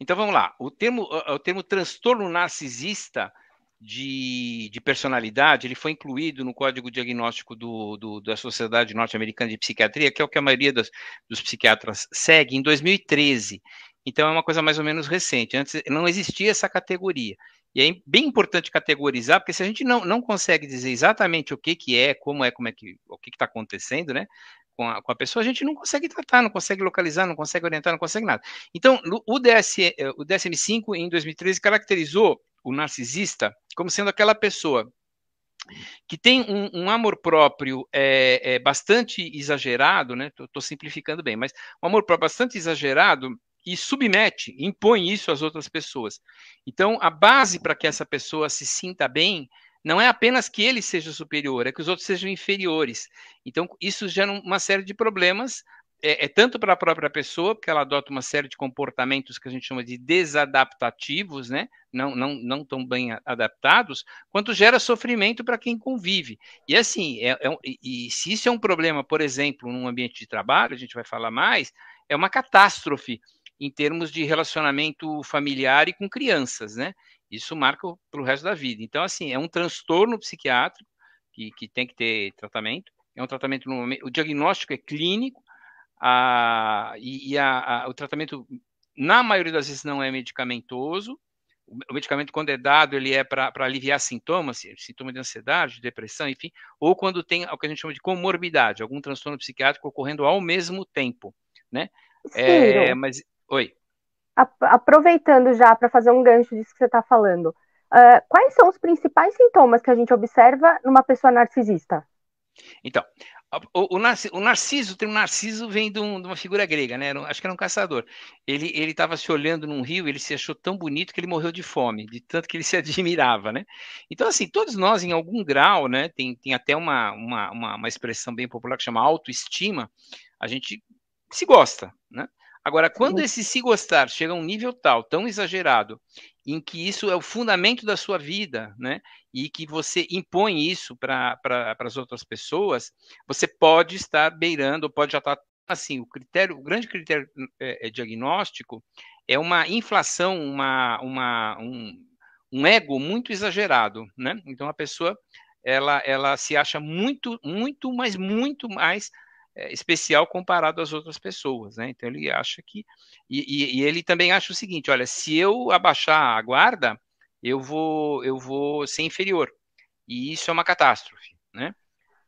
Então vamos lá. O termo, o termo transtorno narcisista de, de, personalidade, ele foi incluído no código diagnóstico do, do, da Sociedade Norte-Americana de Psiquiatria, que é o que a maioria dos, dos, psiquiatras segue, em 2013. Então é uma coisa mais ou menos recente. Antes não existia essa categoria. E é bem importante categorizar, porque se a gente não, não consegue dizer exatamente o que, que é, como é, como é que, o que está acontecendo, né? Com a, com a, pessoa, a gente não consegue tratar, não consegue localizar, não consegue orientar, não consegue nada. Então, o, DS, eh, o DSM-5, em 2013, caracterizou o narcisista como sendo aquela pessoa que tem um, um amor próprio é, é, bastante exagerado, né? Estou simplificando bem, mas um amor próprio bastante exagerado e submete, impõe isso às outras pessoas. Então, a base para que essa pessoa se sinta bem não é apenas que ele seja superior, é que os outros sejam inferiores. Então, isso gera uma série de problemas, é, é tanto para a própria pessoa, porque ela adota uma série de comportamentos que a gente chama de desadaptativos, né? não, não, não tão bem adaptados, quanto gera sofrimento para quem convive. E assim, é, é, e se isso é um problema, por exemplo, num ambiente de trabalho, a gente vai falar mais, é uma catástrofe em termos de relacionamento familiar e com crianças, né? Isso marca para o resto da vida. Então, assim, é um transtorno psiquiátrico que, que tem que ter tratamento. É um tratamento no o diagnóstico é clínico a, e, e a, a, o tratamento na maioria das vezes não é medicamentoso. O medicamento, quando é dado, ele é para aliviar sintomas, sintomas de ansiedade, de depressão, enfim, ou quando tem o que a gente chama de comorbidade, algum transtorno psiquiátrico ocorrendo ao mesmo tempo, né? É, mas Oi. Aproveitando já para fazer um gancho disso que você está falando, uh, quais são os principais sintomas que a gente observa numa pessoa narcisista? Então, o, o, o Narciso, o termo Narciso vem de, um, de, uma figura grega, né? Acho que era um caçador. Ele estava se olhando num rio, ele se achou tão bonito que ele morreu de fome, de tanto que ele se admirava, né? Então, assim, todos nós, em algum grau, né? Tem, tem até uma, uma, uma, uma expressão bem popular que chama autoestima, a gente se gosta, né? Agora, quando esse se gostar chega a um nível tal, tão exagerado, em que isso é o fundamento da sua vida, né? E que você impõe isso para pra, as outras pessoas, você pode estar beirando, pode já estar assim, o critério, o grande critério é, é diagnóstico é uma inflação, uma, uma, um, um ego muito exagerado, né? Então a pessoa ela, ela se acha muito, muito, mas muito mais é, especial comparado às outras pessoas, né? Então ele acha que e, e, e, ele também acha o seguinte: olha, se eu abaixar a guarda, eu vou eu vou ser inferior e isso é uma catástrofe, né?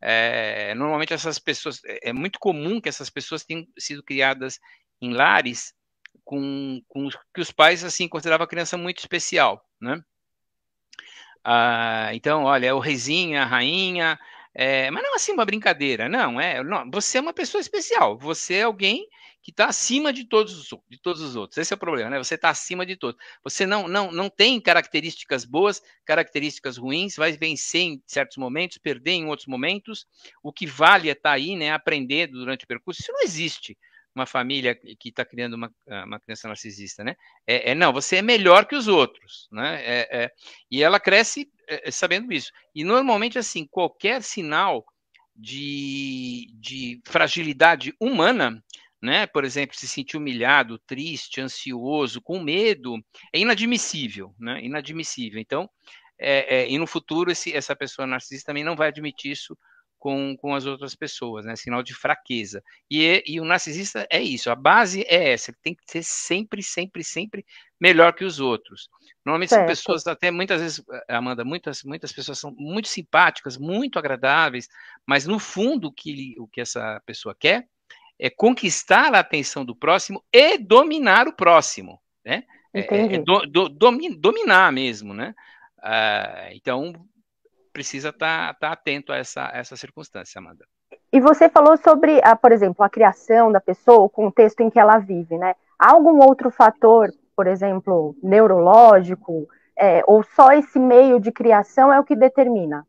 É, normalmente essas pessoas é, é muito comum que essas pessoas tenham sido criadas em lares com, com que os pais assim consideravam a criança muito especial, né? Ah, então, olha, é o reizinho, a rainha, é, mas não assim uma brincadeira, não, é. Não, você é uma pessoa especial, você é alguém que está acima de todos, os, de todos os outros. Esse é o problema, né? Você está acima de todos. Você não, não, não tem características boas, características ruins, vai vencer em certos momentos, perder em outros momentos. O que vale é estar tá aí, né? Aprender durante o percurso. Isso não existe uma família que está criando uma, uma criança narcisista, né? É, é, não, você é melhor que os outros, né? É, é e ela cresce é, é, sabendo isso. E normalmente, assim, qualquer sinal de, de fragilidade humana, né? Por exemplo, se sentir humilhado, triste, ansioso, com medo, é inadmissível, né? Inadmissível. Então, é, e no futuro esse, essa pessoa narcisista também não vai admitir isso com, com as outras pessoas, né? Sinal de fraqueza. E, e o narcisista é isso, a base é essa, ele tem que ser sempre, sempre, sempre melhor que os outros. Normalmente certo. são pessoas, até muitas vezes, Amanda, muitas, muitas pessoas são muito simpáticas, muito agradáveis, mas no fundo o que, o que essa pessoa quer é conquistar a atenção do próximo e dominar o próximo, né? É, é do, do, dominar mesmo, né? Ah, então, precisa estar tá, tá atento a essa, essa circunstância, Amanda. E você falou sobre, a, por exemplo, a criação da pessoa, o contexto em que ela vive, né? Há algum outro fator, por exemplo, neurológico, é, ou só esse meio de criação é o que determina?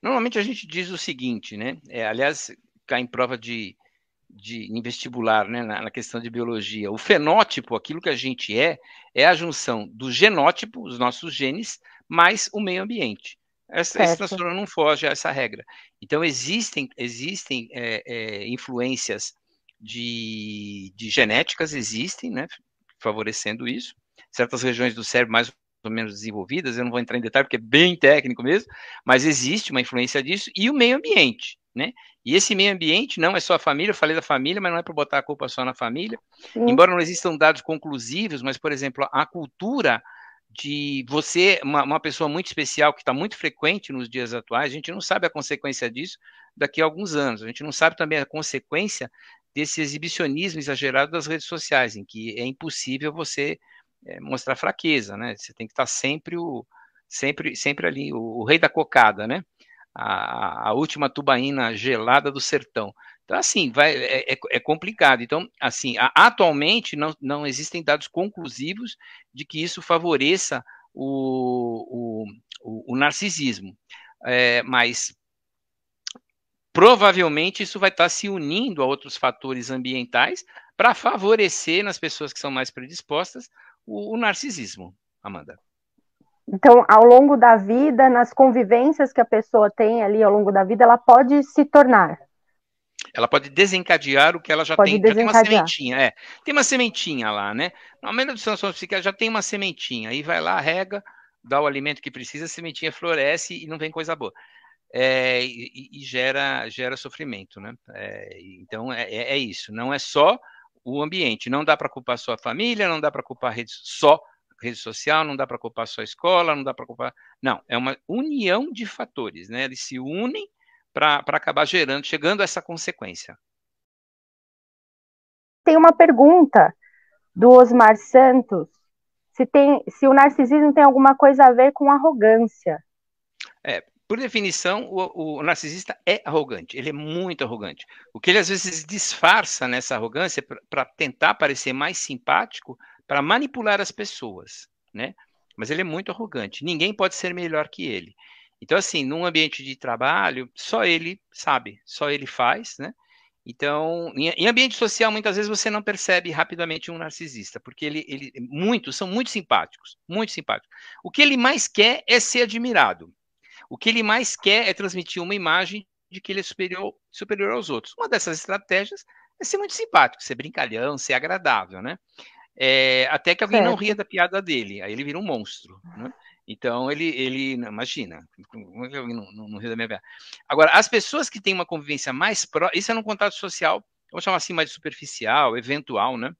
Normalmente a gente diz o seguinte, né? É, aliás, cai em prova de, de em vestibular, né, na, na, questão de biologia. O fenótipo, aquilo que a gente é, é a junção do genótipo, os nossos genes, mais o meio ambiente. Essa, esse transtorno não foge a essa regra. Então, existem, existem é, é, influências de, de, genéticas, existem, né? favorecendo isso. Certas regiões do cérebro mais ou menos desenvolvidas, eu não vou entrar em detalhe porque é bem técnico mesmo, mas existe uma influência disso, e o meio ambiente, né? E esse meio ambiente não é só a família, eu falei da família, mas não é para botar a culpa só na família. Sim. Embora não existam dados conclusivos, mas, por exemplo, a cultura de você, uma, uma pessoa muito especial, que está muito frequente nos dias atuais, a gente não sabe a consequência disso daqui a alguns anos. A gente não sabe também a consequência desse exibicionismo exagerado das redes sociais, em que é impossível você é, mostrar fraqueza, né? Você tem que estar sempre o sempre sempre ali o, o rei da cocada, né? A, a, última tubaína gelada do sertão. Então, assim, vai, é, é, é complicado. Então, assim, a, atualmente não, não existem dados conclusivos de que isso favoreça o, o, o narcisismo. É, mas provavelmente isso vai estar se unindo a outros fatores ambientais para favorecer nas pessoas que são mais predispostas o, o narcisismo, Amanda. Então, ao longo da vida, nas convivências que a pessoa tem ali ao longo da vida, ela pode se tornar. Ela pode desencadear o que ela já pode tem. Já tem uma sementinha, é. Tem uma sementinha lá, né? Na maioria dos transtornos psiquiátricos já tem uma sementinha. Aí vai lá, rega, dá o alimento que precisa, a sementinha floresce e não vem coisa boa. É, e, e, gera, gera sofrimento, né? É, então é, é, é isso. Não é só o ambiente. Não dá para culpar só a família, não dá para culpar rede, só rede social, não dá para culpar só a escola, não dá para culpar. Não, é uma união de fatores, né? Eles se unem para acabar gerando, chegando a essa consequência. Tem uma pergunta do Osmar Santos, se, tem, se o narcisismo tem alguma coisa a ver com arrogância. É, por definição, o, o, narcisista é arrogante, ele é muito arrogante. O que ele às vezes disfarça nessa arrogância para tentar parecer mais simpático, para manipular as pessoas, né? Mas ele é muito arrogante. Ninguém pode ser melhor que ele. Então, assim, num ambiente de trabalho, só ele sabe, só ele faz, né? Então, em, ambiente social, muitas vezes você não percebe rapidamente um narcisista, porque ele, ele, muitos são muito simpáticos, muito simpáticos. O que ele mais quer é ser admirado. O que ele mais quer é transmitir uma imagem de que ele é superior, superior aos outros. Uma dessas estratégias é ser muito simpático, ser brincalhão, ser agradável, né? É, até que alguém certo. não ria da piada dele, aí ele vira um monstro, né? Então ele, ele imagina, não, não, não ria da minha piada? Agora, as pessoas que têm uma convivência mais próxima, isso é um contato social, vamos chamar assim, mais superficial, eventual, né?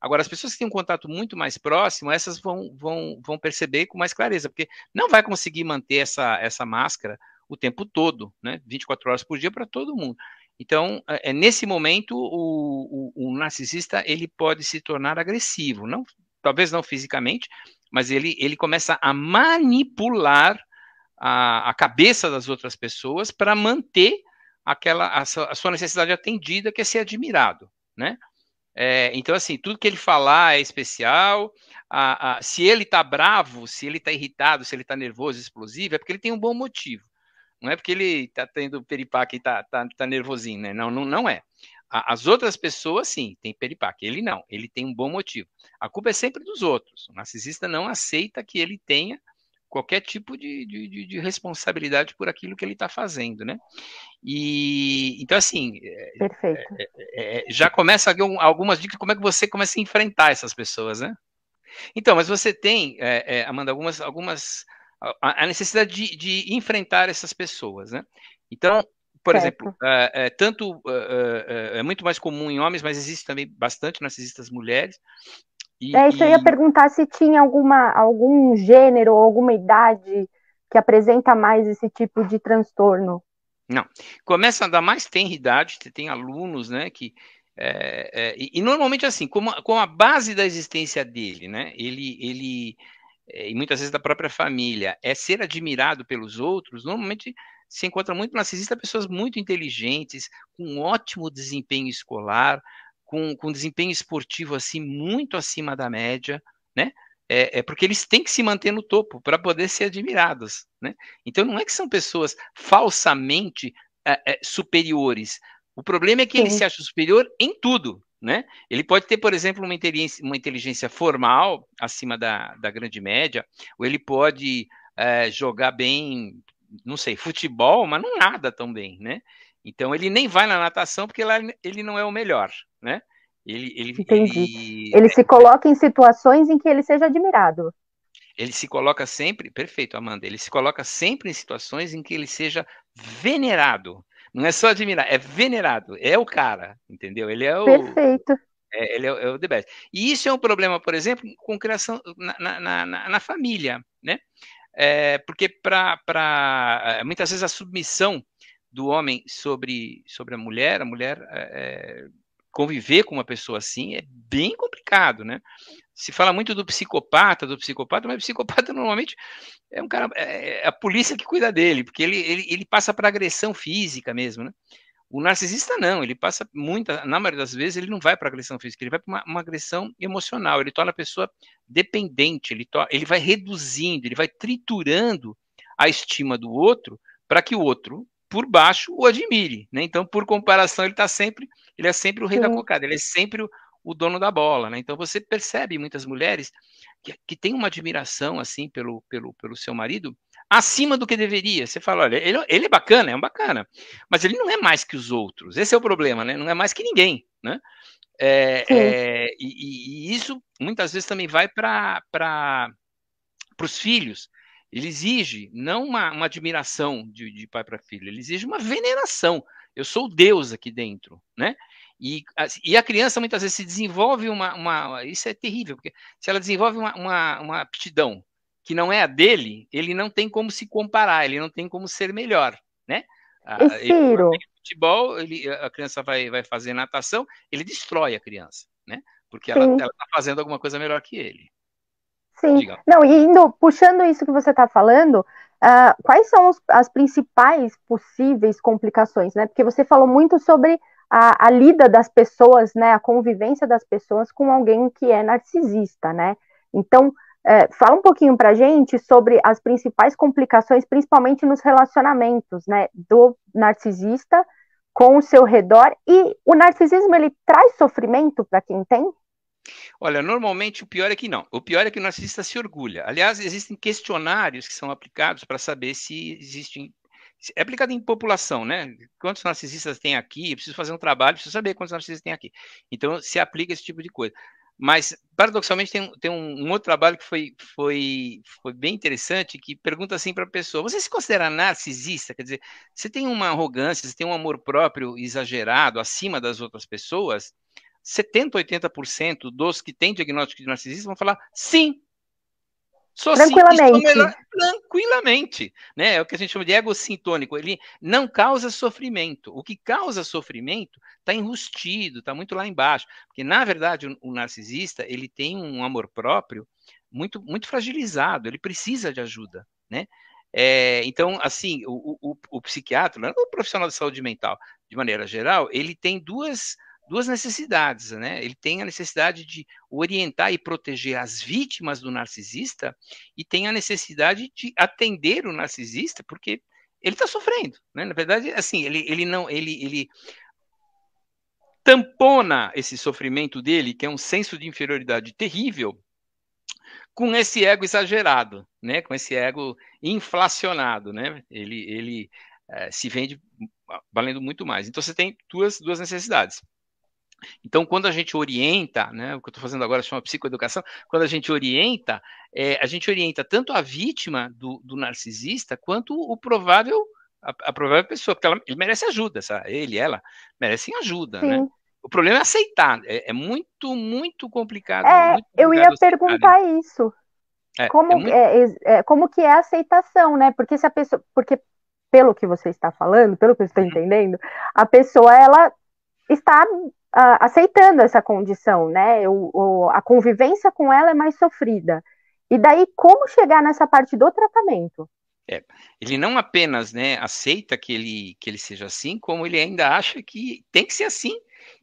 Agora, as pessoas que têm um contato muito mais próximo, essas vão, vão, vão perceber com mais clareza, porque não vai conseguir manter essa, essa máscara o tempo todo, né? 24 horas por dia para todo mundo. Então, é, é, nesse momento, o, o, o, narcisista ele pode se tornar agressivo, não, talvez não fisicamente, mas ele, ele começa a manipular a, a cabeça das outras pessoas para manter aquela a, a sua necessidade atendida, que é ser admirado, né? É, então, assim, tudo que ele falar é especial. A, a, se ele está bravo, se ele está irritado, se ele está nervoso, explosivo, é porque ele tem um bom motivo. Não é porque ele está tendo peripaque e está tá, tá nervosinho, né? Não, não, não é. As outras pessoas, sim, têm peripaque. Ele não, ele tem um bom motivo. A culpa é sempre dos outros. O narcisista não aceita que ele tenha qualquer tipo de, de, de, responsabilidade por aquilo que ele está fazendo, né? E então assim, é, Perfeito. É, é, é, já começa algumas dicas de como é que você começa a enfrentar essas pessoas, né? Então, mas você tem, é, é, Amanda, algumas, algumas a, a necessidade de, de, enfrentar essas pessoas, né? Então, por certo. exemplo, tanto é muito mais comum em homens, mas existe também bastante narcisistas mulheres. E, é, isso eu ia perguntar se tinha alguma, algum gênero ou alguma idade que apresenta mais esse tipo de transtorno. Não. Começa a dar mais idade, tem alunos, né, que é, é, e, e, normalmente assim, como, como a base da existência dele, né, ele, ele é, e muitas vezes da própria família, é ser admirado pelos outros, normalmente se encontra muito narcisista pessoas muito inteligentes, com ótimo desempenho escolar, com, com desempenho esportivo assim muito acima da média, né? É, é, porque eles têm que se manter no topo para poder ser admirados, né? Então não é que são pessoas falsamente é, é, superiores. O problema é que Sim. ele se acha superior em tudo, né? Ele pode ter, por exemplo, uma inteligência, uma inteligência formal acima da, da grande média, ou ele pode é, jogar bem, não sei, futebol, mas não nada tão bem, né? Então ele nem vai na natação porque lá ele não é o melhor, né? Ele, ele, Entendi. Ele, ele se coloca em situações em que ele seja admirado. Ele se coloca sempre, perfeito, Amanda, ele se coloca sempre em situações em que ele seja venerado. Não é só admirar, é venerado, é o cara, entendeu? Ele é o. Perfeito. É, ele é, é, o the best. E isso é um problema, por exemplo, com criação na, na, na, na família, né? É, porque para é, muitas vezes a submissão do homem sobre, sobre a mulher, a mulher é, conviver com uma pessoa assim é bem complicado, né? Se fala muito do psicopata, do psicopata, mas o psicopata normalmente é um cara, é, é a polícia que cuida dele, porque ele, ele, ele passa para agressão física mesmo, né? O narcisista não, ele passa muita, na maioria das vezes ele não vai para agressão física, ele vai para uma, uma, agressão emocional, ele torna a pessoa dependente, ele, to, ele vai reduzindo, ele vai triturando a estima do outro para que o outro, por baixo, o admire, né? Então, por comparação, ele está sempre, ele é sempre o rei Sim. da cocada, ele é sempre o, o dono da bola, né? Então você percebe muitas mulheres que, que têm uma admiração assim pelo, pelo, pelo seu marido, acima do que deveria. Você fala, olha, ele, ele é bacana, é um bacana, mas ele não é mais que os outros. Esse é o problema, né? Não é mais que ninguém, né? É, é, e, e, isso muitas vezes também vai para os filhos. Ele exige não uma, uma admiração de, de pai para filho, ele exige uma veneração. Eu sou Deus aqui dentro, né? E, e a criança muitas vezes se desenvolve uma, uma Isso é terrível, porque se ela desenvolve uma, uma, uma aptidão que não é a dele, ele não tem como se comparar, ele não tem como ser melhor, né? E Ciro? Ele, futebol, ele, a criança vai, vai fazer natação, ele destrói a criança, né? Porque ela está fazendo alguma coisa melhor que ele. Sim. Diga. Não, e indo, puxando isso que você está falando, uh, quais são os, as principais possíveis complicações, né? Porque você falou muito sobre a, a lida das pessoas, né? A convivência das pessoas com alguém que é narcisista, né? Então, é, fala um pouquinho para gente sobre as principais complicações, principalmente nos relacionamentos, né, do narcisista com o seu redor. E o narcisismo ele traz sofrimento para quem tem? Olha, normalmente o pior é que não. O pior é que o narcisista se orgulha. Aliás, existem questionários que são aplicados para saber se existem. É aplicado em população, né? Quantos narcisistas tem aqui? Eu preciso fazer um trabalho, preciso saber quantos narcisistas tem aqui. Então, se aplica esse tipo de coisa. Mas, paradoxalmente, tem, tem um, um, outro trabalho que foi, foi, foi bem interessante, que pergunta assim para a pessoa: você se considera narcisista? Quer dizer, você tem uma arrogância, você tem um amor próprio exagerado, acima das outras pessoas? 70, 80% dos que têm diagnóstico de narcisismo vão falar sim, Sou tranquilamente. Sim, melhor, tranquilamente. Né? É o que a gente chama de ego sintônico. Ele não causa sofrimento. O que causa sofrimento está enrustido, está muito lá embaixo. Porque, na verdade, o, o, narcisista ele tem um amor próprio muito, muito fragilizado, ele precisa de ajuda. Né? É, então, assim, o, o, o psiquiatra, o profissional de saúde mental, de maneira geral, ele tem duas duas necessidades, né? Ele tem a necessidade de orientar e proteger as vítimas do narcisista e tem a necessidade de atender o narcisista, porque ele está sofrendo, né? Na verdade, assim, ele, ele não, ele, ele tampona esse sofrimento dele, que é um senso de inferioridade terrível, com esse ego exagerado, né? Com esse ego inflacionado, né? Ele, ele é, se vende valendo muito mais. Então você tem duas, duas necessidades. Então, quando a gente orienta, né, o que eu estou fazendo agora chama psicoeducação, quando a gente orienta, é, a gente orienta tanto a vítima do, do narcisista quanto o provável, a, a, provável pessoa, porque ela, ele merece ajuda, sabe? ele, ela, merecem ajuda, né? Sim. né? O problema é aceitar, é, é muito, muito complicado. É, muito complicado eu ia aceitar, perguntar né? isso. É, como, é muito... É, é, como que é a aceitação, né? Porque se a pessoa, porque pelo que você está falando, pelo que eu estou uhum. entendendo, a pessoa ela está uh, aceitando essa condição, né? O, o, a convivência com ela é mais sofrida. E daí, como chegar nessa parte do tratamento? É, ele não apenas né, aceita que ele, que ele seja assim, como ele ainda acha que tem que ser assim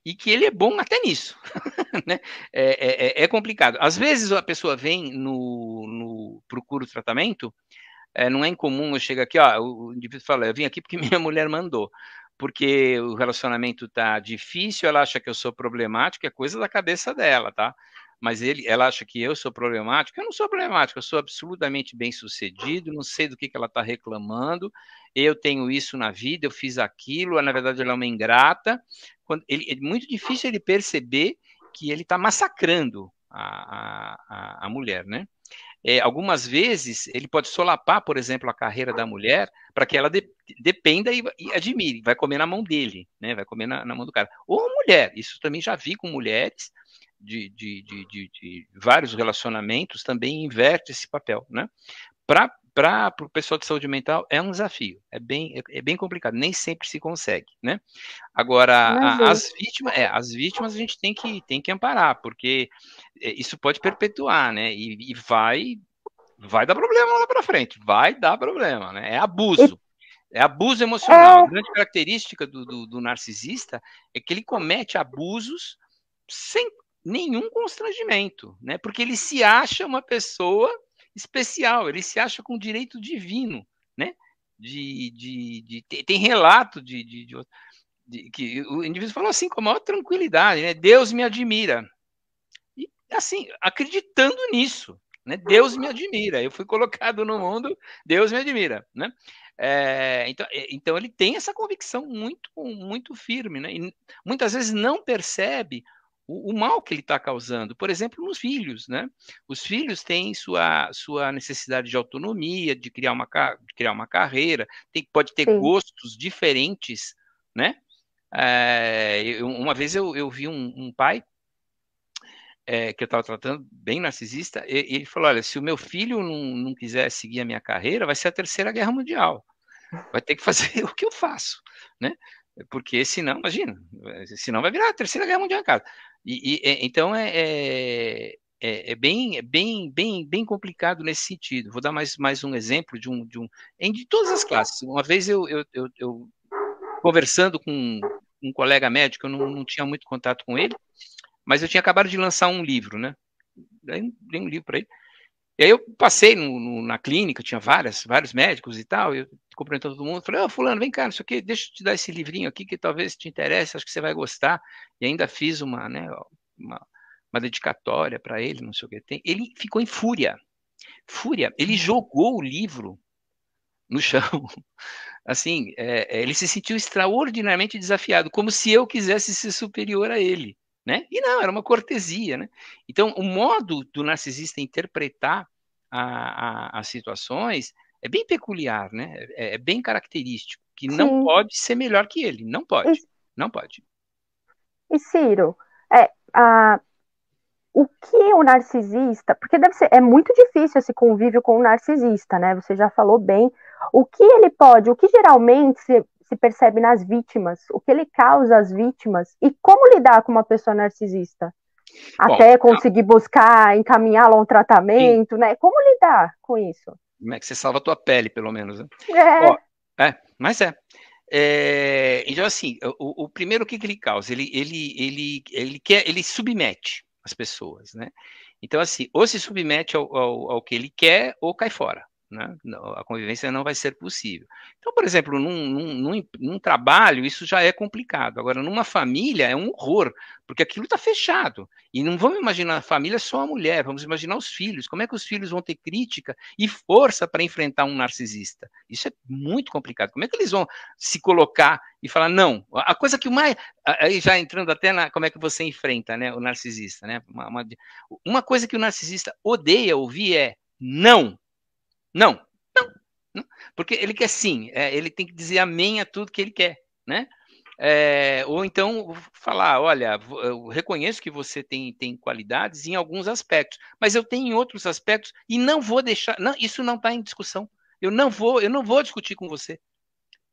e que ele é bom até nisso. né? É, é, é, complicado. Às vezes a pessoa vem no, no procura o tratamento, é, não é incomum eu chego aqui, ó, o indivíduo fala, eu vim aqui porque minha mulher mandou porque o relacionamento tá difícil, ela acha que eu sou problemático, é coisa da cabeça dela, tá? Mas ele, ela acha que eu sou problemático, eu não sou problemático, eu sou absolutamente bem sucedido, não sei do que, que ela está reclamando, eu tenho isso na vida, eu fiz aquilo, na verdade ela é uma ingrata. Quando ele, é muito difícil ele perceber que ele está massacrando a, a, a mulher, né? É, algumas vezes ele pode solapar, por exemplo, a carreira da mulher para que ela de, dependa e, e, admire, vai comer na mão dele, né? Vai comer na, na, mão do cara. Ou mulher, isso também já vi com mulheres de, de, de, vários relacionamentos também inverte esse papel, né? Para para o pessoal de saúde mental é um desafio, é bem, é, é, bem complicado, nem sempre se consegue, né? Agora, a, as vítimas, é, as vítimas a gente tem que, tem que amparar, porque é, isso pode perpetuar, né? E, e vai, vai dar problema lá para frente, vai dar problema, né? É abuso. É abuso emocional. É... A grande característica do, do, do narcisista é que ele comete abusos sem nenhum constrangimento, né? Porque ele se acha uma pessoa especial, ele se acha com direito divino, né? De, de, de tem relato de, de, de, de, que o indivíduo falou assim com a maior tranquilidade, né? Deus me admira. E assim, acreditando nisso, né? Deus me admira. Eu fui colocado no mundo, Deus me admira, né? É, então, é, então ele tem essa convicção muito muito firme, né? E muitas vezes não percebe o, o mal que ele está causando, por exemplo, nos filhos, né? Os filhos têm sua, sua necessidade de autonomia, de criar uma, de criar uma carreira, tem, pode ter Sim. gostos diferentes, né? É, eu, uma vez eu, eu vi um, um pai é, que eu estava tratando, bem narcisista, e, ele falou: olha, se o meu filho não, não quiser seguir a minha carreira, vai ser a terceira guerra mundial. Vai ter que fazer o que eu faço, né? Porque senão, imagina, senão vai virar a terceira guerra mundial em casa. E, e é, então é, é, é, é, bem, é bem, bem, bem complicado nesse sentido. Vou dar mais, mais um exemplo de um, de um, de todas as classes. Uma vez eu, eu, eu, eu conversando com um colega médico, eu não, não tinha muito contato com ele, mas eu tinha acabado de lançar um livro, né? Daí dei um livro para ele. E aí eu passei no, no, na clínica, tinha várias, vários médicos e tal, eu cumprimentando todo mundo, falei, oh, fulano, vem cá, isso aqui, deixa eu te dar esse livrinho aqui que talvez te interesse, acho que você vai gostar. E ainda fiz uma, né, uma, uma dedicatória para ele, não sei o que tem. Ele ficou em fúria. Fúria. Ele jogou o livro no chão. Assim, é, é, ele se sentiu extraordinariamente desafiado, como se eu quisesse ser superior a ele. Né? E não, era uma cortesia. Né? Então, o modo do narcisista interpretar a, a, as situações é bem peculiar, né? É, é bem característico, que Sim. não pode ser melhor que ele, não pode, e, não pode. E Ciro, é, a, o que o narcisista, porque deve ser, é muito difícil esse convívio com o narcisista, né? Você já falou bem. O que ele pode, o que geralmente se, percebe nas vítimas, o que ele causa às vítimas e como lidar com uma pessoa narcisista? Até Bom, conseguir buscar, encaminhá-la a um tratamento, sim. né? Como lidar com isso? Como é que você salva a tua pele, pelo menos, né? É. Ó, é, mas é. é. então, assim, o, o, primeiro o que, que ele causa? Ele, ele, ele, ele quer, ele submete as pessoas, né? Então, assim, ou se submete ao, ao, ao que ele quer, ou cai fora né? a convivência não vai ser possível. Então, por exemplo, num, num, num, trabalho, isso já é complicado. Agora, numa família, é um horror, porque aquilo está fechado. E não vamos imaginar a família só a mulher, vamos imaginar os filhos. Como é que os filhos vão ter crítica e força para enfrentar um narcisista? Isso é muito complicado. Como é que eles vão se colocar e falar, não? A coisa que o mais. Aí já entrando até na como é que você enfrenta né, o narcisista, né? Uma, uma, uma coisa que o narcisista odeia ouvir é não não, não, não. porque ele quer sim, é, ele tem que dizer amém a tudo que ele quer, né? É, ou então falar, olha, eu reconheço que você tem, tem qualidades em alguns aspectos, mas eu tenho em outros aspectos e não vou deixar, não, isso não está em discussão. Eu não vou, eu não vou discutir com você.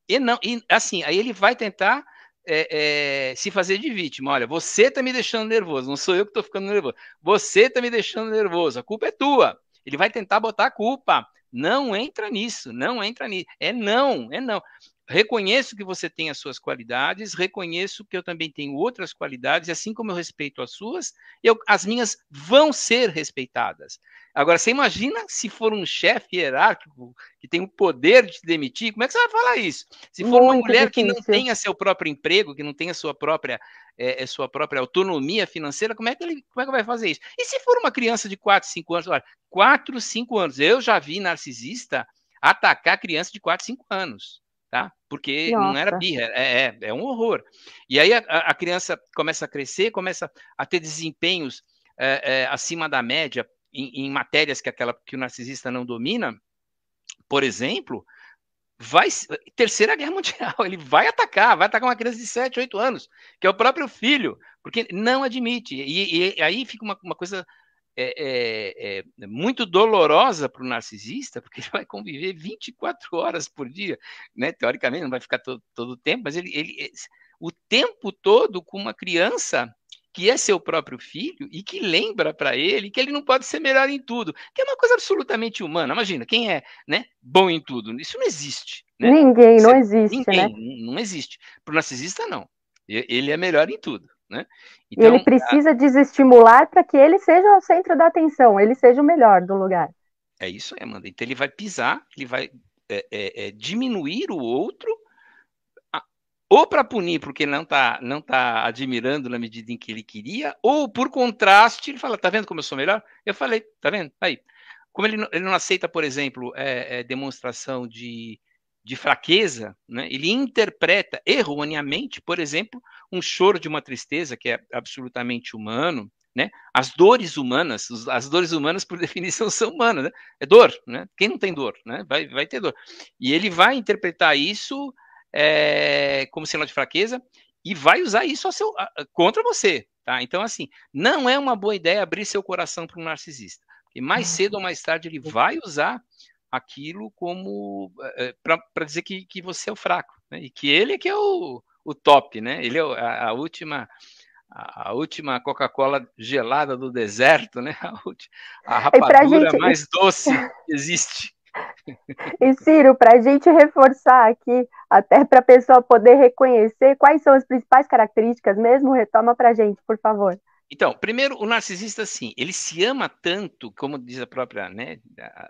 E não, e assim, aí ele vai tentar é, é, se fazer de vítima. Olha, você está me deixando nervoso, não sou eu que estou ficando nervoso. Você está me deixando nervoso, a culpa é tua. Ele vai tentar botar a culpa. Não entra nisso, não entra nisso. É não, é não. Reconheço que você tem as suas qualidades, reconheço que eu também tenho outras qualidades, e assim como eu respeito as suas, eu, as minhas vão ser respeitadas. Agora, você imagina se for um chefe hierárquico que tem o poder de te demitir, como é que você vai falar isso? Se for Muito uma mulher difícil. que não tenha seu próprio emprego, que não tenha sua própria, é, sua própria autonomia financeira, como é, que ele, como é que vai fazer isso? E se for uma criança de 4, 5 anos? Olha, 4, 5 anos. Eu já vi narcisista atacar criança de 4, 5 anos, tá? porque Nossa. não era birra, é, é, é, um horror. E aí a, a, criança começa a crescer, começa a ter desempenhos é, é, acima da média em, em, matérias que aquela que o narcisista não domina, por exemplo, vai terceira guerra mundial, ele vai atacar, vai atacar uma criança de 7, 8 anos, que é o próprio filho, porque não admite. E, e aí fica uma, uma coisa é, é, é, muito dolorosa para o narcisista, porque ele vai conviver 24 horas por dia, né? Teoricamente não vai ficar todo, o tempo, mas ele, ele o tempo todo com uma criança que é seu próprio filho e que lembra para ele que ele não pode ser melhor em tudo, que é uma coisa absolutamente humana. Imagina, quem é né, bom em tudo? Isso não existe. Né? Ninguém, não existe, ninguém, né? Não existe. Para o narcisista, não. Ele é melhor em tudo. Né? Então, ele precisa a... desestimular para que ele seja o centro da atenção, ele seja o melhor do lugar. É isso aí, Amanda. Então ele vai pisar, ele vai é, é, é, diminuir o outro ou para punir porque não está não tá admirando na medida em que ele queria, ou por contraste, ele fala, tá vendo como eu sou melhor? Eu falei, tá vendo? Aí. Como ele, ele não aceita, por exemplo, é, é, demonstração de, de fraqueza, né? ele interpreta erroneamente, por exemplo, um choro de uma tristeza que é absolutamente humano, né? As dores humanas, as dores humanas por definição são humanas, né? É dor, né? Quem não tem dor, né? Vai, vai ter dor. E ele vai interpretar isso é, como sinal de fraqueza e vai usar isso seu, contra você, tá? Então, assim, não é uma boa ideia abrir seu coração para um narcisista, porque mais cedo ou mais tarde ele vai usar aquilo como é, para dizer que, que você é o fraco, né? E que ele é que é o, o top, né? Ele é a, a última a, última Coca-Cola gelada do deserto, né? A, a rapadura gente... mais doce que existe. E Ciro, para a gente reforçar aqui, até para a pessoa poder reconhecer quais são as principais características mesmo, retoma para a gente, por favor. Então, primeiro, o narcisista, sim, ele se ama tanto, como diz a própria, né,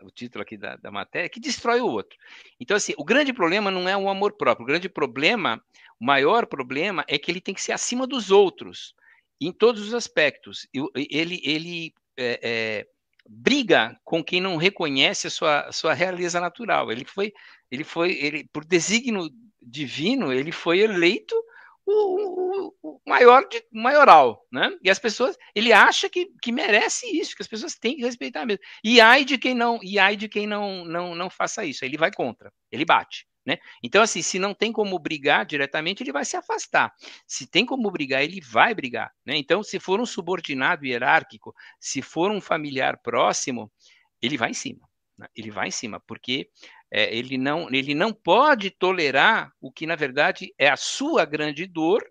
o título aqui da, da matéria, que destrói o outro. Então, assim, o grande problema não é o amor próprio, o grande problema, o maior problema é que ele tem que ser acima dos outros, em todos os aspectos. Ele, ele é, é, briga com quem não reconhece a sua, a sua realeza natural. Ele foi, ele foi, ele por desígnio divino, ele foi eleito o, o, o maior de, maioral, né? E as pessoas, ele acha que, que merece isso, que as pessoas têm que respeitar mesmo. E ai de quem não, e ai de quem não, não, não faça isso. Ele vai contra, ele bate. Né? Então, assim, se não tem como brigar diretamente, ele vai se afastar. Se tem como brigar, ele vai brigar. Né? Então, se for um subordinado hierárquico, se for um familiar próximo, ele vai em cima. Né? Ele vai em cima, porque é, ele, não, ele não pode tolerar o que, na verdade, é a sua grande dor,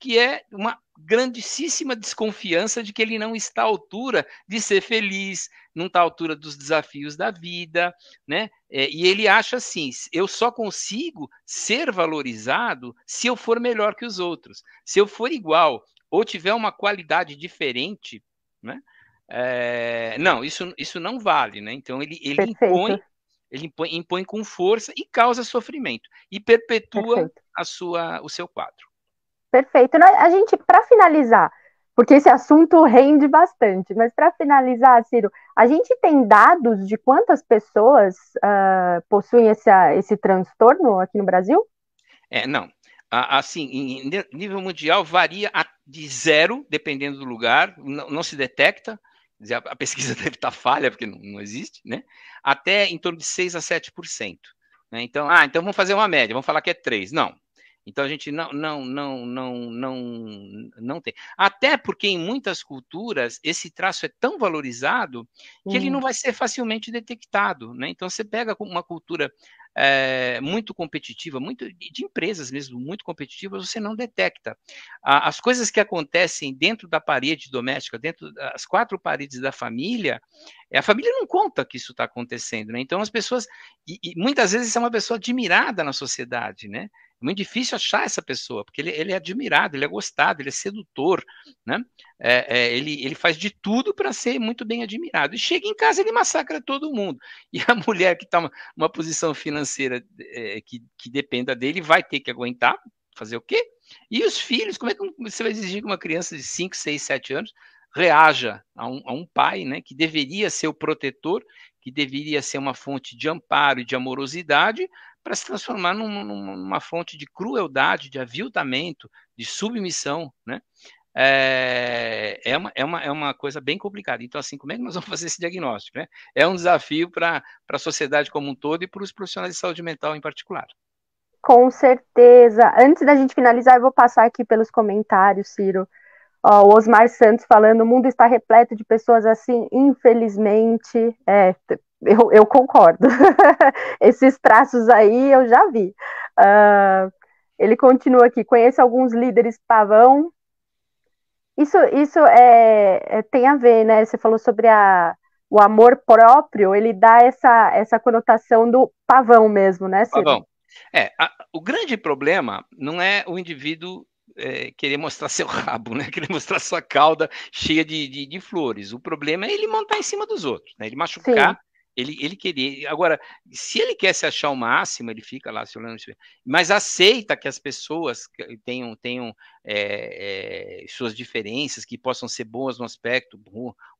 que é uma grandíssima desconfiança de que ele não está à altura de ser feliz, não está à altura dos desafios da vida, né? É, e ele acha assim: eu só consigo ser valorizado se eu for melhor que os outros. Se eu for igual ou tiver uma qualidade diferente, né? É, não, isso, isso não vale, né? Então ele, ele impõe ele impõe, impõe, com força e causa sofrimento e perpetua a sua, o seu quadro. Perfeito. A gente, para finalizar, porque esse assunto rende bastante, mas para finalizar, Ciro, a gente tem dados de quantas pessoas uh, possuem esse, esse transtorno aqui no Brasil? É, não. Assim, em nível mundial varia de zero, dependendo do lugar, não, não se detecta, a pesquisa deve estar falha, porque não, não, existe, né? Até em torno de 6 a 7%. Né? Então, ah, então vamos fazer uma média, vamos falar que é 3. Não, então a gente não, não, não, não, não, não tem. Até porque em muitas culturas esse traço é tão valorizado que ele não vai ser facilmente detectado. Né? Então você pega uma cultura é, muito competitiva, muito de empresas mesmo muito competitivas, você não detecta. As coisas que acontecem dentro da parede doméstica, dentro das quatro paredes da família, é, a família não conta que isso está acontecendo, né? Então as pessoas, e, e muitas vezes é uma pessoa admirada na sociedade, né? É muito difícil achar essa pessoa, porque ele, ele é admirado, ele é gostado, ele é sedutor, né? É, é, ele, ele faz de tudo para ser muito bem admirado. E chega em casa, ele massacra todo mundo. E a mulher que está numa posição financeira é, que, que dependa dele vai ter que aguentar, fazer o quê? E os filhos, como é que você vai exigir que uma criança de 5, 6, 7 anos reaja a um, a um pai né, que deveria ser o protetor, que deveria ser uma fonte de amparo e de amorosidade, para se transformar num, numa fonte de crueldade, de aviltamento, de submissão, né? É, é, uma, é, uma, é uma coisa bem complicada. Então, assim, como é que nós vamos fazer esse diagnóstico? Né? É um desafio para a sociedade como um todo e para os profissionais de saúde mental em particular. Com certeza. Antes da gente finalizar, eu vou passar aqui pelos comentários, Ciro. Ó, o Osmar Santos falando: o mundo está repleto de pessoas assim, infelizmente. É, eu, eu concordo. Esses traços aí eu já vi. Uh, ele continua aqui: conheço alguns líderes pavão. Isso, isso é, é, tem a ver, né? Você falou sobre a, o amor próprio, ele dá essa, essa conotação do pavão mesmo, né? Ciro? Pavão. É, a, o grande problema não é o indivíduo é, querer mostrar seu rabo, né? Querer mostrar sua cauda cheia de, de, de, flores. O problema é ele montar em cima dos outros, né? Ele machucar Sim. Ele, ele queria. Agora, se ele quer se achar o máximo, ele fica lá se olhando. Mas aceita que as pessoas tenham, tenham é, é, suas diferenças, que possam ser boas no aspecto,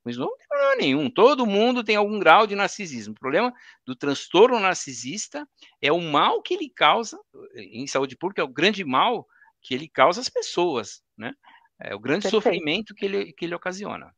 mas não tem problema nenhum. Todo mundo tem algum grau de narcisismo. O problema do transtorno narcisista é o mal que ele causa em saúde pública, é o grande mal que ele causa às pessoas, né? É o grande Perfeito. sofrimento que ele, que ele ocasiona.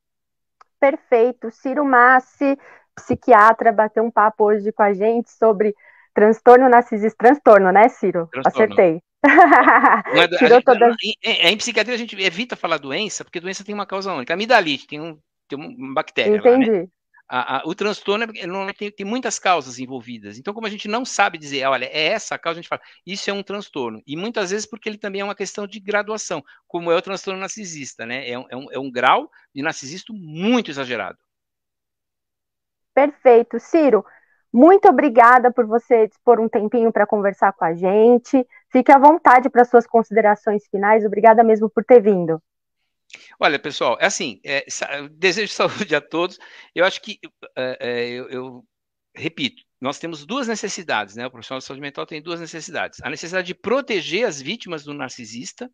Perfeito. Ciro Massi psiquiatra bater um papo hoje com a gente sobre transtorno narcisista. Transtorno, né, Ciro? Transtorno. Acertei. É, Tirou gente, todas... em, em, psiquiatria a gente evita falar doença, porque doença tem uma causa única. Amidalite tem, um, tem uma bactéria Entendi. Lá, né? A, a, o transtorno é, tem, tem, muitas causas envolvidas. Então, como a gente não sabe dizer, olha, é essa a causa, a gente fala, isso é um transtorno. E muitas vezes porque ele também é uma questão de graduação, como é o transtorno narcisista, né? É um, é um, é um grau de narcisismo muito exagerado. Perfeito. Ciro, muito obrigada por você dispor um tempinho para conversar com a gente. Fique à vontade para suas considerações finais. Obrigada mesmo por ter vindo. Olha, pessoal, é assim, é, desejo saúde a todos. Eu acho que, é, é, eu, eu, repito, nós temos duas necessidades, né? O profissional de saúde mental tem duas necessidades. A necessidade de proteger as vítimas do narcisista,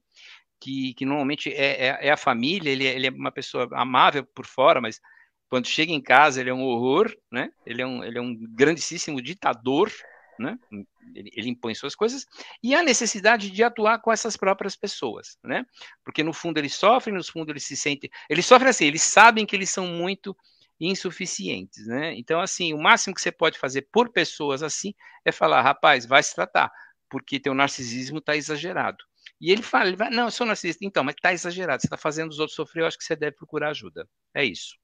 que, que normalmente é, é, é a família, ele, ele é uma pessoa amável por fora, mas quando chega em casa, ele é um horror, né? Ele é um, ele é um grandíssimo ditador, né? Ele, ele, impõe suas coisas, e a necessidade de atuar com essas próprias pessoas, né? Porque no fundo eles sofrem, no fundo eles se sentem. Eles sofrem assim, eles sabem que eles são muito insuficientes, né? Então, assim, o máximo que você pode fazer por pessoas assim é falar, rapaz, vai se tratar, porque teu narcisismo está exagerado. E ele fala, ele não, eu sou narcisista, então, mas está exagerado, você está fazendo os outros sofrer, eu acho que você deve procurar ajuda. É isso.